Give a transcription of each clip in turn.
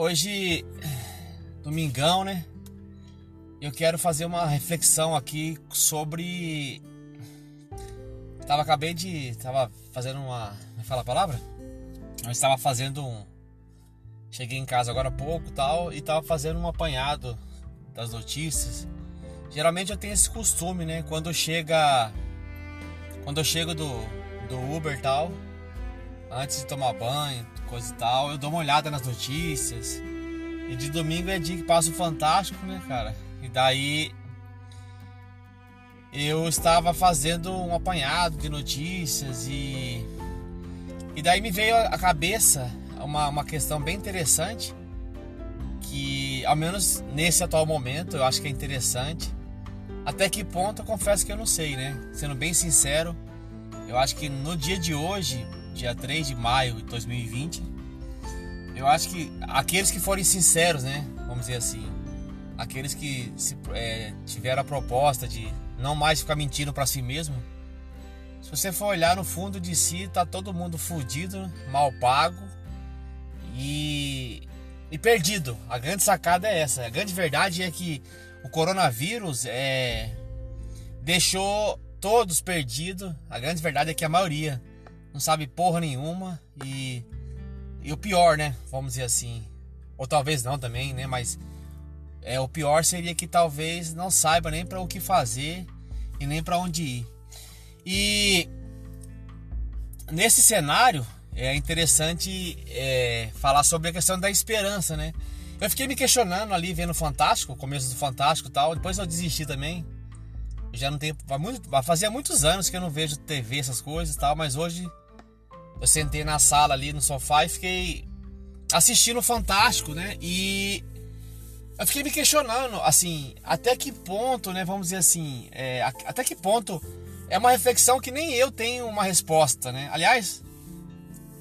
Hoje, domingão, né? Eu quero fazer uma reflexão aqui sobre. Tava acabei de. Tava fazendo uma. Me fala a palavra? Eu estava fazendo um. Cheguei em casa agora há pouco tal. E tava fazendo um apanhado das notícias. Geralmente eu tenho esse costume, né? Quando chega. Quando eu chego do, do Uber tal. Antes de tomar banho, coisa e tal. Eu dou uma olhada nas notícias. E de domingo é dia que passa o Fantástico, né, cara? E daí eu estava fazendo um apanhado de notícias e. E daí me veio à cabeça uma, uma questão bem interessante. Que, ao menos nesse atual momento, eu acho que é interessante. Até que ponto eu confesso que eu não sei, né? Sendo bem sincero, eu acho que no dia de hoje, dia 3 de maio de 2020, eu acho que aqueles que forem sinceros, né? Vamos dizer assim, aqueles que se, é, tiveram a proposta de não mais ficar mentindo para si mesmo. Se você for olhar no fundo de si, tá todo mundo fudido, mal pago e, e perdido. A grande sacada é essa. A grande verdade é que o coronavírus é, deixou todos perdidos. A grande verdade é que a maioria não sabe porra nenhuma e, e o pior, né? Vamos dizer assim, ou talvez não também, né? Mas é o pior seria que talvez não saiba nem para o que fazer e nem para onde ir. E nesse cenário é interessante é, falar sobre a questão da esperança, né? Eu fiquei me questionando ali vendo o Fantástico, o começo do Fantástico e tal. Depois eu desisti também. Já não tenho. Fazia muitos anos que eu não vejo TV, essas coisas e tal, mas hoje eu sentei na sala ali no sofá e fiquei assistindo o Fantástico, né? E eu fiquei me questionando, assim, até que ponto, né? Vamos dizer assim, é, até que ponto é uma reflexão que nem eu tenho uma resposta, né? Aliás,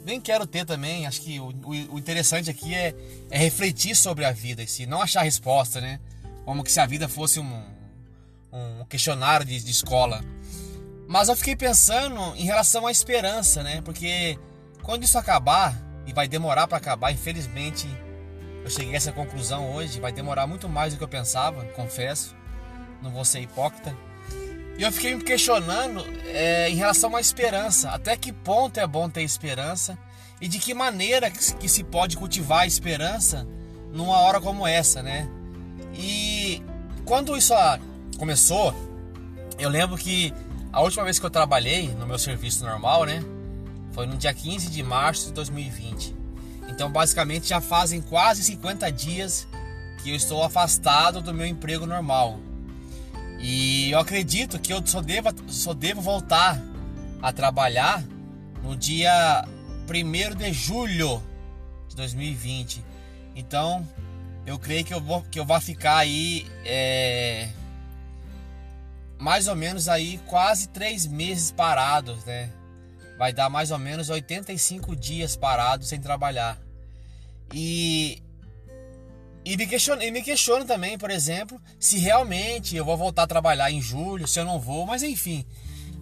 nem quero ter também. Acho que o, o, interessante aqui é, é, refletir sobre a vida em si, não achar resposta, né? Como que se a vida fosse um, um questionário de, de escola. Mas eu fiquei pensando em relação à esperança, né? Porque quando isso acabar, e vai demorar para acabar, infelizmente, eu cheguei a essa conclusão hoje, vai demorar muito mais do que eu pensava, confesso. Não vou ser hipócrita. E eu fiquei me questionando é, em relação à esperança. Até que ponto é bom ter esperança e de que maneira que se pode cultivar a esperança numa hora como essa, né? E quando isso começou, eu lembro que a última vez que eu trabalhei no meu serviço normal, né? Foi no dia 15 de março de 2020. Então, basicamente, já fazem quase 50 dias que eu estou afastado do meu emprego normal. E eu acredito que eu só devo, só devo voltar a trabalhar no dia 1 de julho de 2020. Então, eu creio que eu vou, que eu vou ficar aí é, mais ou menos aí quase três meses parados, né? Vai dar mais ou menos 85 dias parados sem trabalhar. E e me, questiono, me questiono também, por exemplo, se realmente eu vou voltar a trabalhar em julho, se eu não vou, mas enfim.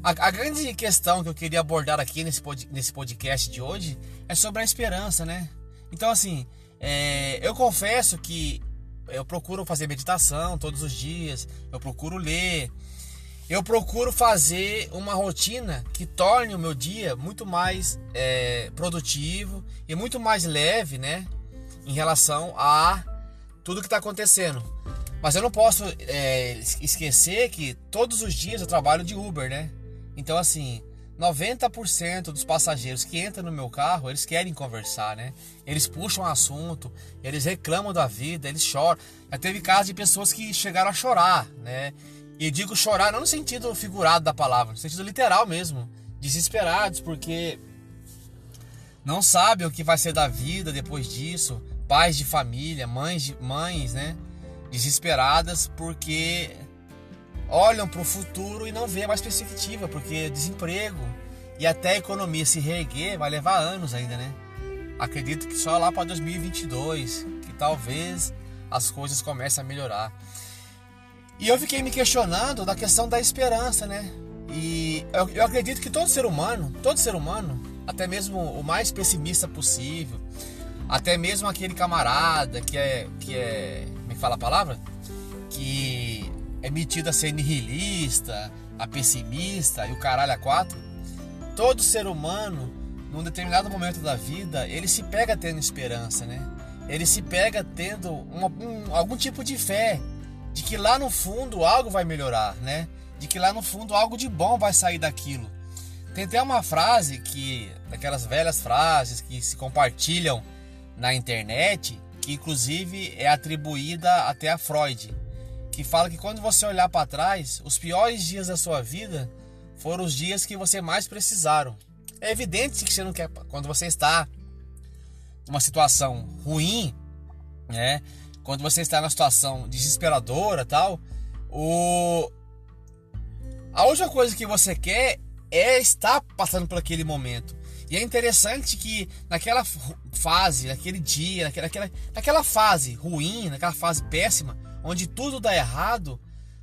A, a grande questão que eu queria abordar aqui nesse, pod, nesse podcast de hoje é sobre a esperança, né? Então, assim, é, eu confesso que eu procuro fazer meditação todos os dias, eu procuro ler, eu procuro fazer uma rotina que torne o meu dia muito mais é, produtivo e muito mais leve, né? Em relação a tudo que está acontecendo. Mas eu não posso é, esquecer que todos os dias eu trabalho de Uber, né? Então, assim, 90% dos passageiros que entram no meu carro, eles querem conversar, né? Eles puxam assunto, eles reclamam da vida, eles choram. Já teve casos de pessoas que chegaram a chorar, né? E digo chorar não no sentido figurado da palavra, no sentido literal mesmo. Desesperados porque não sabem o que vai ser da vida depois disso. Pais de família, mães, de, mães, né? Desesperadas porque olham para o futuro e não vê mais perspectiva, porque desemprego e até a economia se reerguer vai levar anos ainda, né? Acredito que só lá para 2022 que talvez as coisas comecem a melhorar. E eu fiquei me questionando da questão da esperança, né? E eu, eu acredito que todo ser humano, todo ser humano, até mesmo o mais pessimista possível, até mesmo aquele camarada que é que é, me é fala a palavra, que é metido a ser nihilista, a pessimista e o caralho a quatro. Todo ser humano, num determinado momento da vida, ele se pega tendo esperança, né? Ele se pega tendo uma, um, algum tipo de fé de que lá no fundo algo vai melhorar, né? De que lá no fundo algo de bom vai sair daquilo. Tem até uma frase que, daquelas velhas frases que se compartilham na internet, que inclusive é atribuída até a Freud, que fala que quando você olhar para trás, os piores dias da sua vida foram os dias que você mais precisaram. É evidente que você não quer, quando você está numa situação ruim, né? Quando você está numa situação desesperadora, tal, o a única coisa que você quer é estar passando por aquele momento. E é interessante que naquela fase, naquele dia, naquela, naquela, naquela fase ruim, naquela fase péssima, onde tudo dá errado,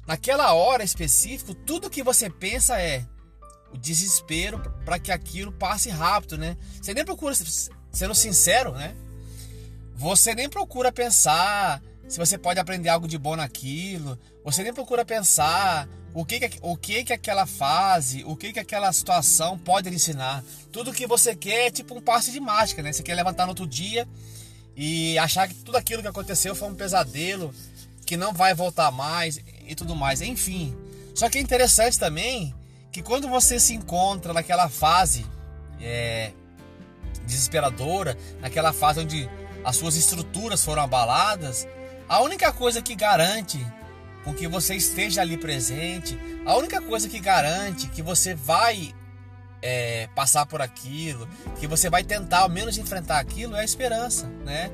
naquela hora específica, tudo que você pensa é o desespero para que aquilo passe rápido, né? Você nem procura, sendo sincero, né? Você nem procura pensar se você pode aprender algo de bom naquilo. Você nem procura pensar o que, que, o que, que aquela fase, o que, que aquela situação pode lhe ensinar. Tudo que você quer é tipo um passe de mágica, né? Você quer levantar no outro dia e achar que tudo aquilo que aconteceu foi um pesadelo, que não vai voltar mais e tudo mais. Enfim. Só que é interessante também que quando você se encontra naquela fase é, desesperadora, naquela fase onde as suas estruturas foram abaladas, a única coisa que garante com que você esteja ali presente. A única coisa que garante que você vai é, passar por aquilo, que você vai tentar ao menos enfrentar aquilo, é a esperança, né?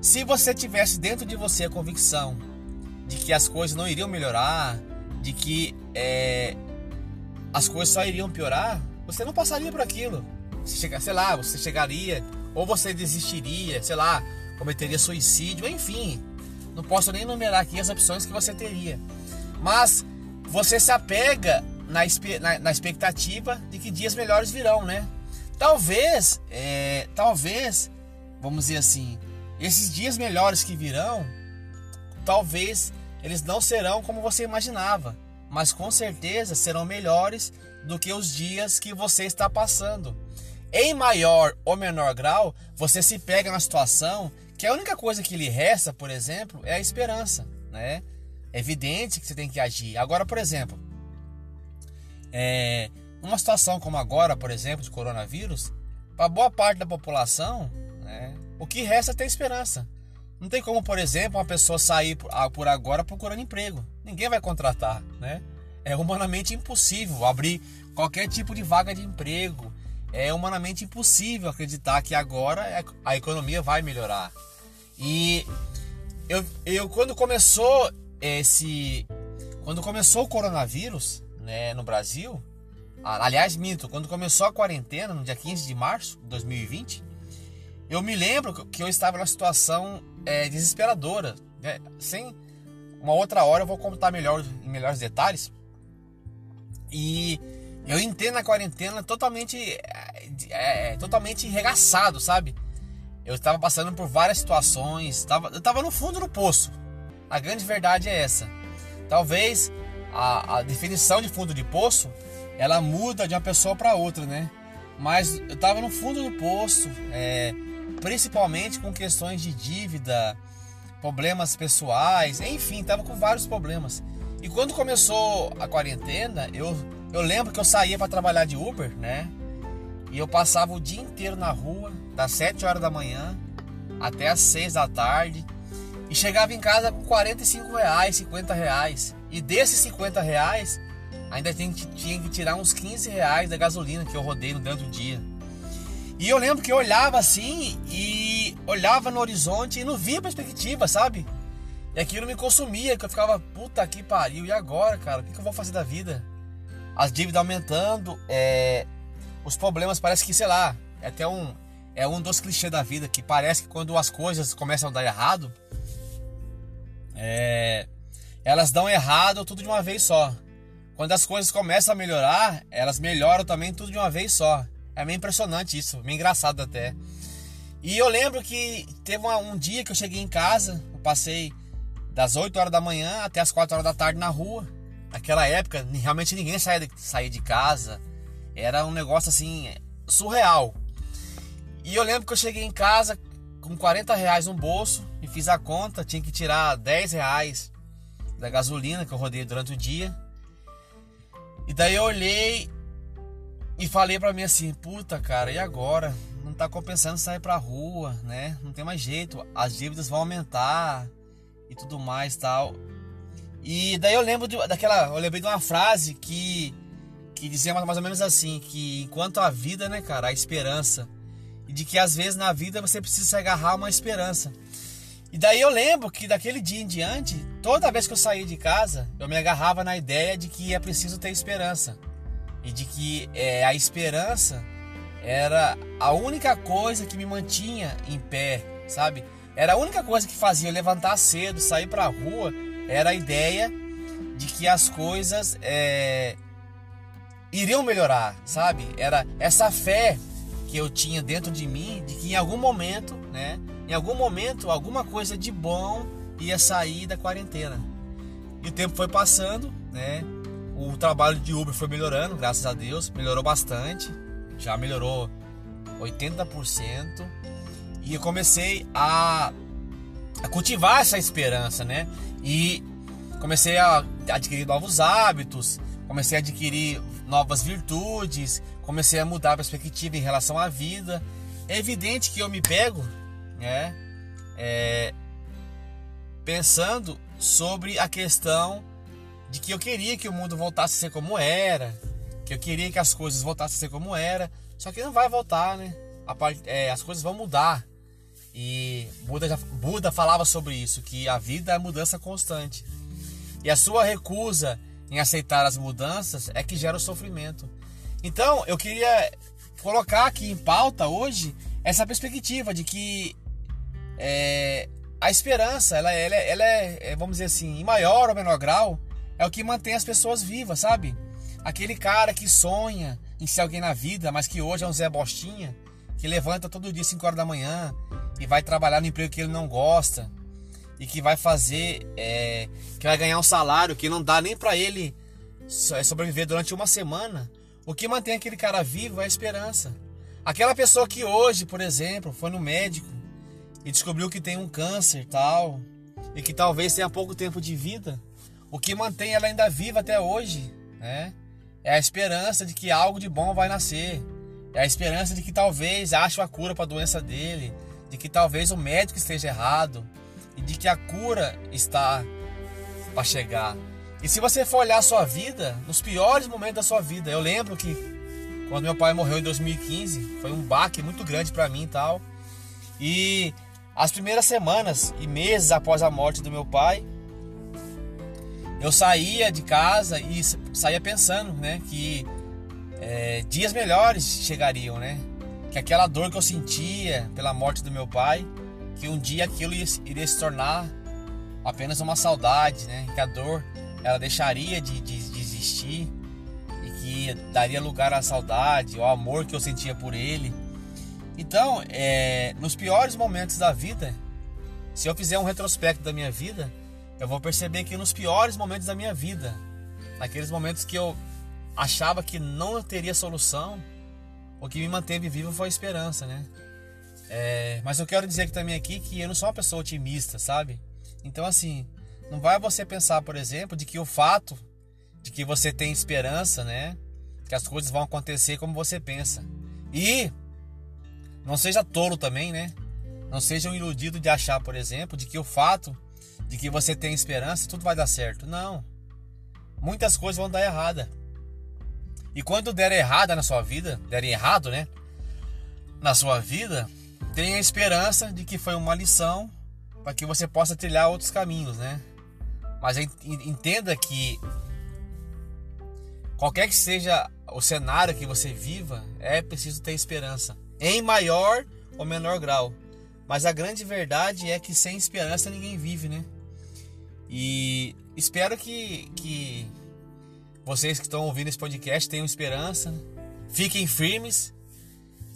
Se você tivesse dentro de você a convicção de que as coisas não iriam melhorar, de que é, as coisas só iriam piorar, você não passaria por aquilo. Você chega, sei lá, você chegaria, ou você desistiria, sei lá, cometeria suicídio, enfim, não posso nem numerar aqui as opções que você teria. Mas você se apega na, na, na expectativa de que dias melhores virão, né? Talvez, é, talvez, vamos dizer assim, esses dias melhores que virão, talvez eles não serão como você imaginava, mas com certeza serão melhores do que os dias que você está passando. Em maior ou menor grau, você se pega na situação que a única coisa que lhe resta, por exemplo, é a esperança, né? É evidente que você tem que agir. Agora, por exemplo, é, uma situação como agora, por exemplo, de coronavírus, para boa parte da população, né, o que resta é ter esperança. Não tem como, por exemplo, uma pessoa sair por agora procurando emprego. Ninguém vai contratar, né? É humanamente impossível abrir qualquer tipo de vaga de emprego. É humanamente impossível acreditar que agora a economia vai melhorar. E eu, eu quando começou esse. Quando começou o coronavírus né, no Brasil, aliás, minto, quando começou a quarentena, no dia 15 de março de 2020, eu me lembro que eu estava numa situação é, desesperadora. Né? Sem uma outra hora eu vou contar melhor em melhores detalhes. E eu entendo a quarentena totalmente, é, é, totalmente regaçado, sabe? Eu estava passando por várias situações, tava, eu estava no fundo do poço. A grande verdade é essa. Talvez a, a definição de fundo de poço ela muda de uma pessoa para outra, né? Mas eu estava no fundo do poço, é, principalmente com questões de dívida, problemas pessoais, enfim, estava com vários problemas. E quando começou a quarentena, eu, eu lembro que eu saía para trabalhar de Uber, né? E eu passava o dia inteiro na rua, das 7 horas da manhã até as 6 da tarde. E chegava em casa com 45 reais, 50 reais. E desses 50 reais, ainda tinha que tirar uns 15 reais da gasolina que eu rodei no dentro do dia. E eu lembro que eu olhava assim e olhava no horizonte e não via perspectiva, sabe? E aquilo me consumia, que eu ficava, puta que pariu, e agora, cara? O que, eu vou fazer da vida? As dívidas aumentando, é, os problemas parece que, sei lá, é até um é um dos clichês da vida que parece que quando as coisas começam a dar errado, é, elas dão errado tudo de uma vez só. Quando as coisas começam a melhorar, elas melhoram também tudo de uma vez só. É meio impressionante isso, meio engraçado até. E eu lembro que teve uma, um dia que eu cheguei em casa, eu passei das 8 horas da manhã até as 4 horas da tarde na rua. Naquela época, realmente ninguém saía de, saía de casa. Era um negócio assim, surreal. E eu lembro que eu cheguei em casa com 40 reais no bolso e fiz a conta, tinha que tirar 10 reais da gasolina que eu rodei durante o dia. E daí eu olhei e falei para mim assim, puta cara, e agora? Não tá compensando sair pra rua, né? Não tem mais jeito, as dívidas vão aumentar e tudo mais tal. E daí eu lembro de, daquela, eu lembrei de uma frase que que dizia mais ou menos assim, que enquanto a vida, né, cara, a esperança e de que às vezes na vida você precisa se agarrar a uma esperança. E daí eu lembro que daquele dia em diante, toda vez que eu saía de casa, eu me agarrava na ideia de que é preciso ter esperança e de que é, a esperança era a única coisa que me mantinha em pé, sabe? Era a única coisa que fazia eu levantar cedo, sair para a rua, era a ideia de que as coisas é, iriam melhorar, sabe? Era essa fé que eu tinha dentro de mim de que em algum momento, né? Em algum momento, alguma coisa de bom ia sair da quarentena. E o tempo foi passando, né? O trabalho de Uber foi melhorando, graças a Deus, melhorou bastante, já melhorou 80%. E eu comecei a, a cultivar essa esperança, né? E comecei a adquirir novos hábitos, comecei a adquirir novas virtudes, comecei a mudar a perspectiva em relação à vida. É evidente que eu me pego, né? É, pensando sobre a questão de que eu queria que o mundo voltasse a ser como era, que eu queria que as coisas voltassem a ser como era, só que não vai voltar, né? É, as coisas vão mudar. E Buda, já... Buda falava sobre isso, que a vida é mudança constante. E a sua recusa em aceitar as mudanças é que gera o sofrimento. Então, eu queria colocar aqui em pauta hoje essa perspectiva de que é, a esperança, ela, ela, ela é, é, vamos dizer assim, em maior ou menor grau, é o que mantém as pessoas vivas, sabe? Aquele cara que sonha em ser alguém na vida, mas que hoje é um Zé Bostinha, que levanta todo dia 5 horas da manhã e vai trabalhar no emprego que ele não gosta e que vai fazer, é, que vai ganhar um salário que não dá nem para ele é, sobreviver durante uma semana. O que mantém aquele cara vivo é a esperança. Aquela pessoa que hoje, por exemplo, foi no médico e descobriu que tem um câncer tal e que talvez tenha pouco tempo de vida, o que mantém ela ainda viva até hoje, né? É a esperança de que algo de bom vai nascer. É a esperança de que talvez ache a cura para a doença dele, de que talvez o médico esteja errado e de que a cura está para chegar. E se você for olhar a sua vida, nos piores momentos da sua vida, eu lembro que quando meu pai morreu em 2015, foi um baque muito grande para mim e tal. E as primeiras semanas e meses após a morte do meu pai, eu saía de casa e saía pensando, né, que é, dias melhores chegariam, né? Que aquela dor que eu sentia pela morte do meu pai, que um dia aquilo iria se tornar apenas uma saudade, né? Que a dor ela deixaria de, de, de existir e que daria lugar à saudade, ao amor que eu sentia por ele. Então, é, nos piores momentos da vida, se eu fizer um retrospecto da minha vida, eu vou perceber que nos piores momentos da minha vida, naqueles momentos que eu achava que não teria solução, o que me manteve vivo foi a esperança, né? É, mas eu quero dizer também aqui que eu não sou uma pessoa otimista, sabe? Então assim, não vai você pensar, por exemplo, de que o fato de que você tem esperança, né? Que as coisas vão acontecer como você pensa. E não seja tolo também, né? Não seja um iludido de achar, por exemplo, de que o fato de que você tem esperança, tudo vai dar certo. Não. Muitas coisas vão dar errada. E quando der errada na sua vida, der errado, né? Na sua vida, tenha esperança de que foi uma lição para que você possa trilhar outros caminhos, né? Mas entenda que qualquer que seja o cenário que você viva, é preciso ter esperança, em maior ou menor grau. Mas a grande verdade é que sem esperança ninguém vive, né? E espero que, que vocês que estão ouvindo esse podcast tenham esperança, fiquem firmes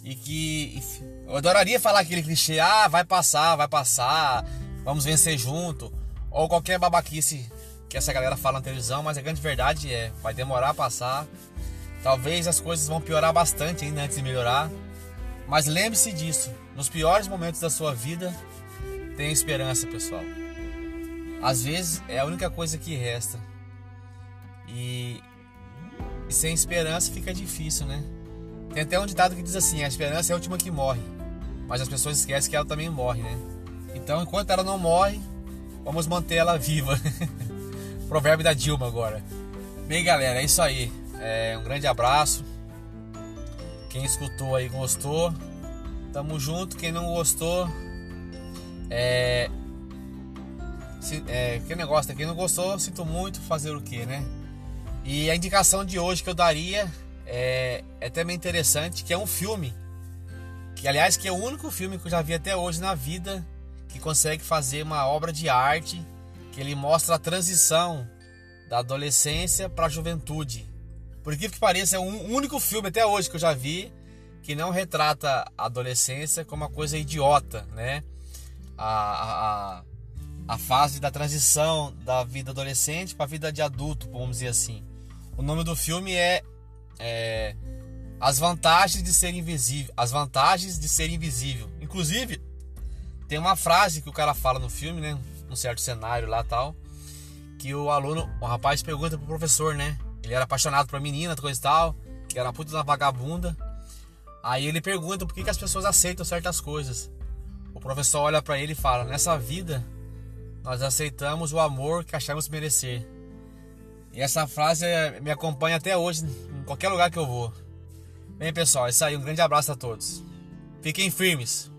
E que eu adoraria falar aquele clichê, ah, vai passar, vai passar, vamos vencer junto, ou qualquer babaquice que essa galera fala na televisão, mas a grande verdade é, vai demorar a passar. Talvez as coisas vão piorar bastante ainda antes de melhorar. Mas lembre-se disso, nos piores momentos da sua vida, tenha esperança, pessoal. Às vezes é a única coisa que resta. E, e sem esperança fica difícil, né? Tem até um ditado que diz assim: a esperança é a última que morre. Mas as pessoas esquecem que ela também morre, né? Então, enquanto ela não morre, vamos manter ela viva. Provérbio da Dilma agora. Bem, galera, é isso aí. É, um grande abraço. Quem escutou aí gostou. Tamo junto. Quem não gostou, é, se, é, que negócio, né? quem não gostou, sinto muito, fazer o que, né? E a indicação de hoje que eu daria é, é também interessante, que é um filme. Que aliás que é o único filme que eu já vi até hoje na vida que consegue fazer uma obra de arte que ele mostra a transição da adolescência para a juventude. Por incrível que pareça, é o único filme até hoje que eu já vi que não retrata a adolescência como uma coisa idiota, né? A, a, a fase da transição da vida adolescente para a vida de adulto, vamos dizer assim. O nome do filme é, é As Vantagens de Ser Invisível. As Vantagens de Ser Invisível. Inclusive, tem uma frase que o cara fala no filme, né? Num certo cenário lá tal. Que o aluno, o rapaz pergunta pro professor, né? Ele era apaixonado por menina, coisa e tal. Que era puta da vagabunda. Aí ele pergunta por que, que as pessoas aceitam certas coisas. O professor olha para ele e fala: Nessa vida nós aceitamos o amor que achamos merecer. E essa frase me acompanha até hoje, em qualquer lugar que eu vou. Bem, pessoal, é isso aí. Um grande abraço a todos. Fiquem firmes.